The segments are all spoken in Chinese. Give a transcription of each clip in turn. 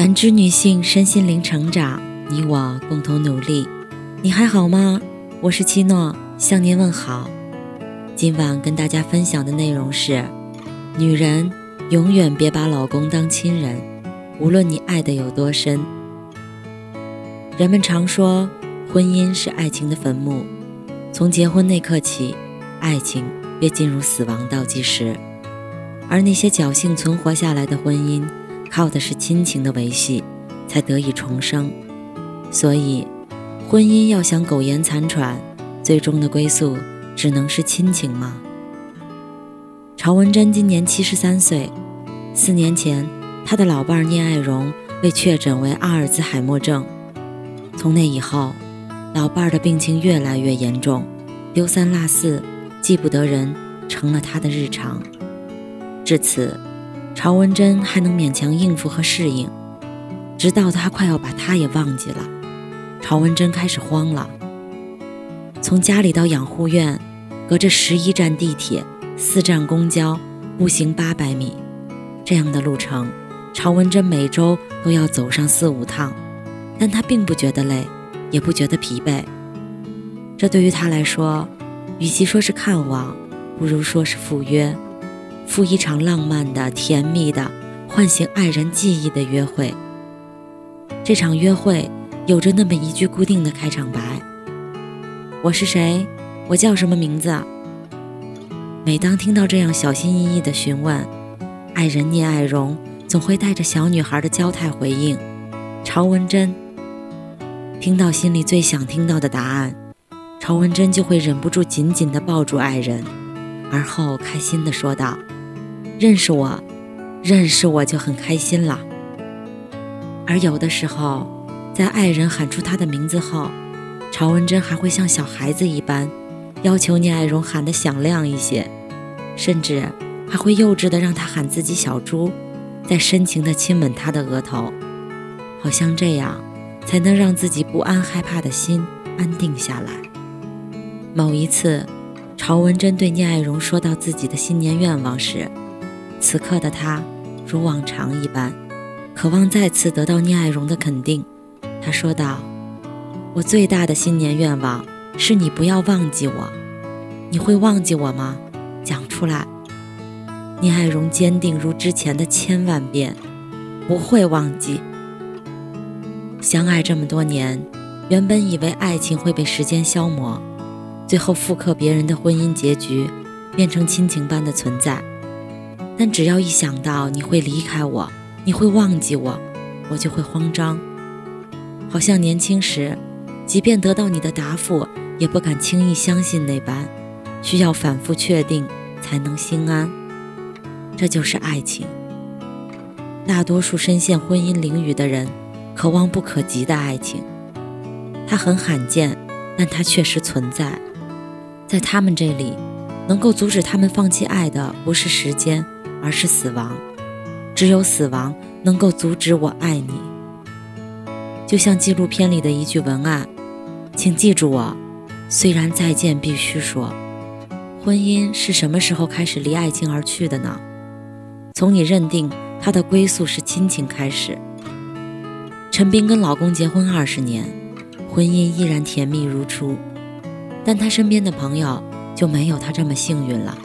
感知女性身心灵成长，你我共同努力。你还好吗？我是七诺，向您问好。今晚跟大家分享的内容是：女人永远别把老公当亲人，无论你爱的有多深。人们常说，婚姻是爱情的坟墓，从结婚那刻起，爱情便进入死亡倒计时。而那些侥幸存活下来的婚姻，靠的是亲情的维系，才得以重生。所以，婚姻要想苟延残喘，最终的归宿只能是亲情吗？曹文珍今年七十三岁，四年前，他的老伴儿聂爱荣被确诊为阿尔兹海默症。从那以后，老伴儿的病情越来越严重，丢三落四，记不得人，成了他的日常。至此，曹文珍还能勉强应付和适应，直到他快要把他也忘记了，曹文珍开始慌了。从家里到养护院，隔着十一站地铁、四站公交，步行八百米，这样的路程，曹文珍每周都要走上四五趟。但他并不觉得累，也不觉得疲惫。这对于他来说，与其说是看望，不如说是赴约，赴一场浪漫的、甜蜜的、唤醒爱人记忆的约会。这场约会有着那么一句固定的开场白：“我是谁？我叫什么名字？”每当听到这样小心翼翼的询问，爱人聂爱荣总会带着小女孩的娇态回应：“朝文珍。”听到心里最想听到的答案，朝文珍就会忍不住紧紧地抱住爱人，而后开心地说道：“认识我，认识我就很开心了。”而有的时候，在爱人喊出他的名字后，曹文珍还会像小孩子一般，要求聂爱荣喊得响亮一些，甚至还会幼稚地让他喊自己小猪，再深情地亲吻他的额头，好像这样。才能让自己不安害怕的心安定下来。某一次，曹文珍对聂爱荣说到自己的新年愿望时，此刻的他如往常一般，渴望再次得到聂爱荣的肯定。他说道：“我最大的新年愿望是你不要忘记我，你会忘记我吗？讲出来。”聂爱荣坚定如之前的千万遍：“不会忘记。”相爱这么多年，原本以为爱情会被时间消磨，最后复刻别人的婚姻结局，变成亲情般的存在。但只要一想到你会离开我，你会忘记我，我就会慌张。好像年轻时，即便得到你的答复，也不敢轻易相信那般，需要反复确定才能心安。这就是爱情。大多数深陷婚姻囹圄的人。可望不可及的爱情，它很罕见，但它确实存在。在他们这里，能够阻止他们放弃爱的不是时间，而是死亡。只有死亡能够阻止我爱你。就像纪录片里的一句文案：“请记住我，虽然再见必须说。”婚姻是什么时候开始离爱情而去的呢？从你认定他的归宿是亲情开始。陈冰跟老公结婚二十年，婚姻依然甜蜜如初，但她身边的朋友就没有她这么幸运了，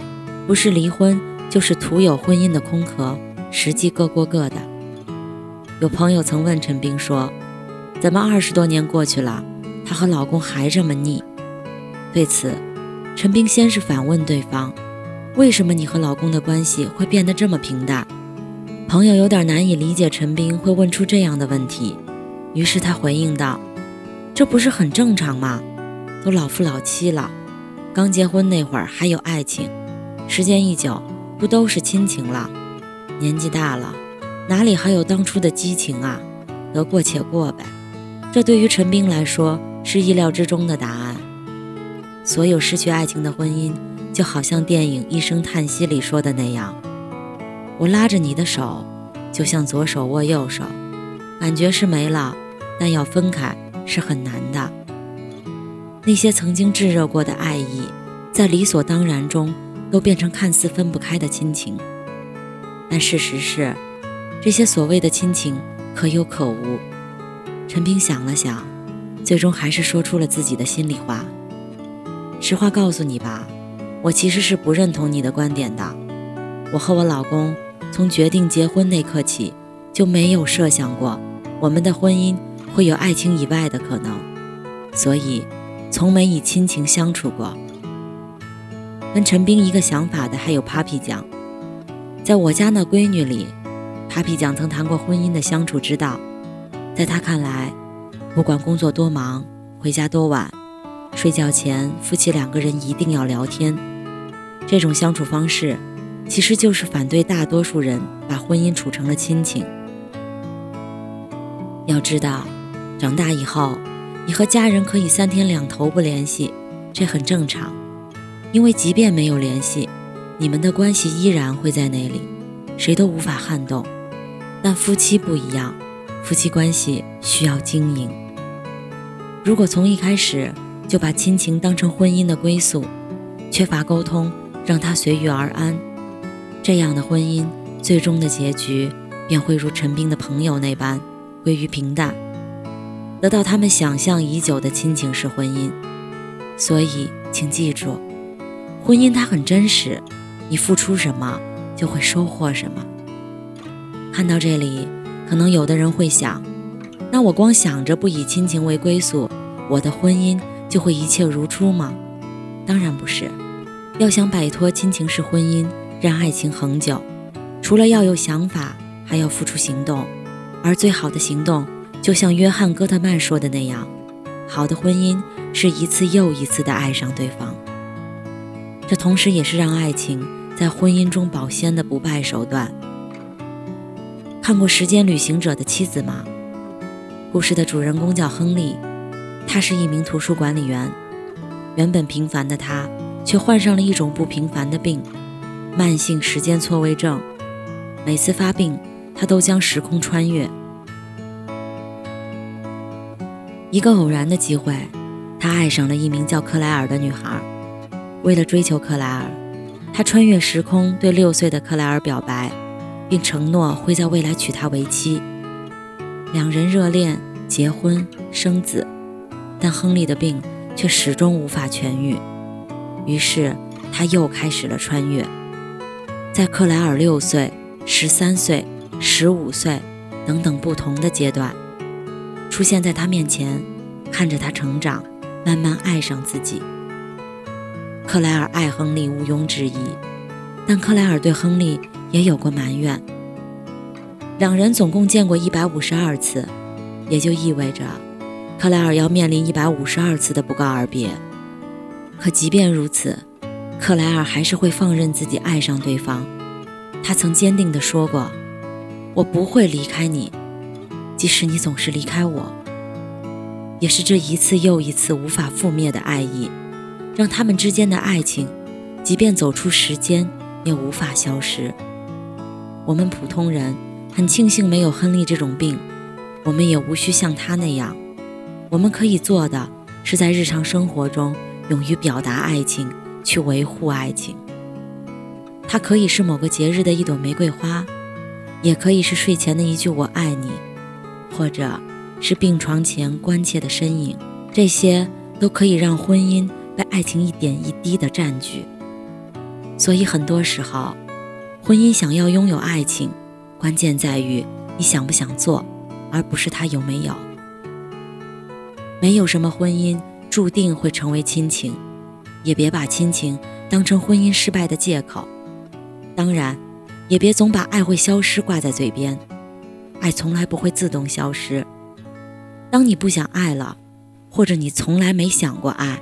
不是离婚，就是徒有婚姻的空壳，实际各过各的。有朋友曾问陈冰说：“怎么二十多年过去了，她和老公还这么腻？”对此，陈冰先是反问对方：“为什么你和老公的关系会变得这么平淡？”朋友有点难以理解陈斌会问出这样的问题，于是他回应道：“这不是很正常吗？都老夫老妻了，刚结婚那会儿还有爱情，时间一久不都是亲情了？年纪大了，哪里还有当初的激情啊？得过且过呗。”这对于陈斌来说是意料之中的答案。所有失去爱情的婚姻，就好像电影《一声叹息》里说的那样。我拉着你的手，就像左手握右手，感觉是没了，但要分开是很难的。那些曾经炙热过的爱意，在理所当然中都变成看似分不开的亲情。但事实是，这些所谓的亲情可有可无。陈斌想了想，最终还是说出了自己的心里话。实话告诉你吧，我其实是不认同你的观点的。我和我老公从决定结婚那刻起，就没有设想过我们的婚姻会有爱情以外的可能，所以从没以亲情相处过。跟陈斌一个想法的还有 Papi 酱，在我家那闺女里，Papi 酱曾谈过婚姻的相处之道。在他看来，不管工作多忙，回家多晚，睡觉前夫妻两个人一定要聊天。这种相处方式，其实就是反对大多数人把婚姻处成了亲情。要知道，长大以后，你和家人可以三天两头不联系，这很正常。因为即便没有联系，你们的关系依然会在那里，谁都无法撼动。但夫妻不一样，夫妻关系需要经营。如果从一开始就把亲情当成婚姻的归宿，缺乏沟通，让它随遇而安，这样的婚姻最终的结局便会如陈斌的朋友那般归于平淡，得到他们想象已久的亲情式婚姻。所以，请记住。婚姻它很真实，你付出什么就会收获什么。看到这里，可能有的人会想，那我光想着不以亲情为归宿，我的婚姻就会一切如初吗？当然不是。要想摆脱亲情式婚姻，让爱情恒久，除了要有想法，还要付出行动。而最好的行动，就像约翰·戈特曼说的那样，好的婚姻是一次又一次的爱上对方。这同时也是让爱情在婚姻中保鲜的不败手段。看过《时间旅行者》的妻子吗？故事的主人公叫亨利，他是一名图书管理员。原本平凡的他，却患上了一种不平凡的病——慢性时间错位症。每次发病，他都将时空穿越。一个偶然的机会，他爱上了一名叫克莱尔的女孩。为了追求克莱尔，他穿越时空对六岁的克莱尔表白，并承诺会在未来娶她为妻。两人热恋、结婚、生子，但亨利的病却始终无法痊愈。于是他又开始了穿越，在克莱尔六岁、十三岁、十五岁等等不同的阶段，出现在他面前，看着他成长，慢慢爱上自己。克莱尔爱亨利毋庸置疑，但克莱尔对亨利也有过埋怨。两人总共见过一百五十二次，也就意味着克莱尔要面临一百五十二次的不告而别。可即便如此，克莱尔还是会放任自己爱上对方。他曾坚定地说过：“我不会离开你，即使你总是离开我。”也是这一次又一次无法覆灭的爱意。让他们之间的爱情，即便走出时间，也无法消失。我们普通人很庆幸没有亨利这种病，我们也无需像他那样。我们可以做的，是在日常生活中勇于表达爱情，去维护爱情。它可以是某个节日的一朵玫瑰花，也可以是睡前的一句“我爱你”，或者是病床前关切的身影。这些都可以让婚姻。被爱情一点一滴的占据，所以很多时候，婚姻想要拥有爱情，关键在于你想不想做，而不是他有没有。没有什么婚姻注定会成为亲情，也别把亲情当成婚姻失败的借口。当然，也别总把爱会消失挂在嘴边，爱从来不会自动消失。当你不想爱了，或者你从来没想过爱。